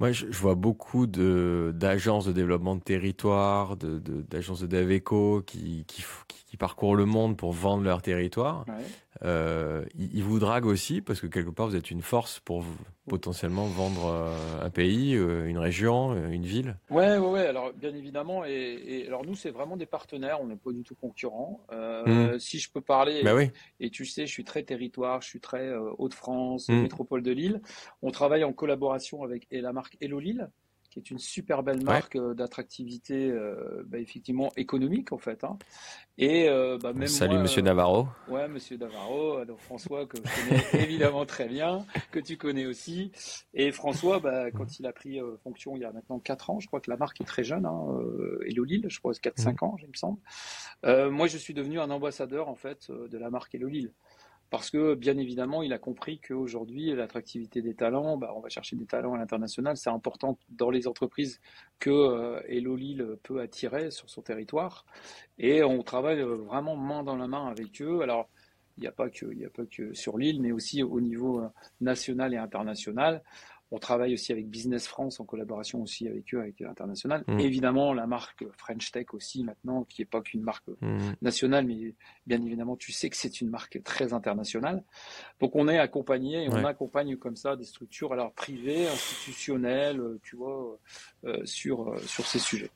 Moi, je, vois beaucoup de d'agences de développement de territoire, de d'agences de, Daveco qui, qui, parcourent le monde pour vendre leur territoire. Euh, ils vous draguent aussi parce que quelque part vous êtes une force pour potentiellement vendre euh, un pays, euh, une région, une ville. Ouais, ouais, ouais. Alors bien évidemment, et, alors nous c'est vraiment des partenaires, on n'est pas du tout concurrents. Hmm. Si je peux parler, bah oui. et tu sais, je suis très territoire, je suis très Hauts-de-France, hmm. métropole de Lille. On travaille en collaboration avec la marque Hello Lille qui est une super belle marque euh, d'attractivité, euh, bah, effectivement économique en fait. Hein. Et euh, bah, même salut Monsieur Navarro. Ouais, Monsieur Navarro. Alors François que je connais évidemment très bien, que tu connais aussi. Et François, bah, quand il a pris fonction il y a maintenant 4 ans, je crois que la marque est très jeune, hein, Hello Lille, je crois 4-5 mmh. ans, il me semble. moi, je suis devenu un ambassadeur en fait de la marque Hello Lille parce que bien évidemment, il a compris qu'aujourd'hui, l'attractivité des talents, bah, on va chercher des talents à l'international, c'est important dans les entreprises que euh, Hello Lille peut attirer sur son territoire. Et on travaille vraiment main dans la main avec eux. Alors, il n'y a pas que, il a pas que sur l'île, mais aussi au niveau euh, national et international. On travaille aussi avec Business France en collaboration aussi avec eux, avec l'international. Mm. Évidemment, la marque French Tech aussi maintenant, qui n'est pas qu'une marque mm. nationale, mais bien évidemment, tu sais que c'est une marque très internationale. Donc, on est accompagné et on accompagne comme ça des structures, alors privées, institutionnelles, tu vois, euh, sur, euh, sur ces sujets.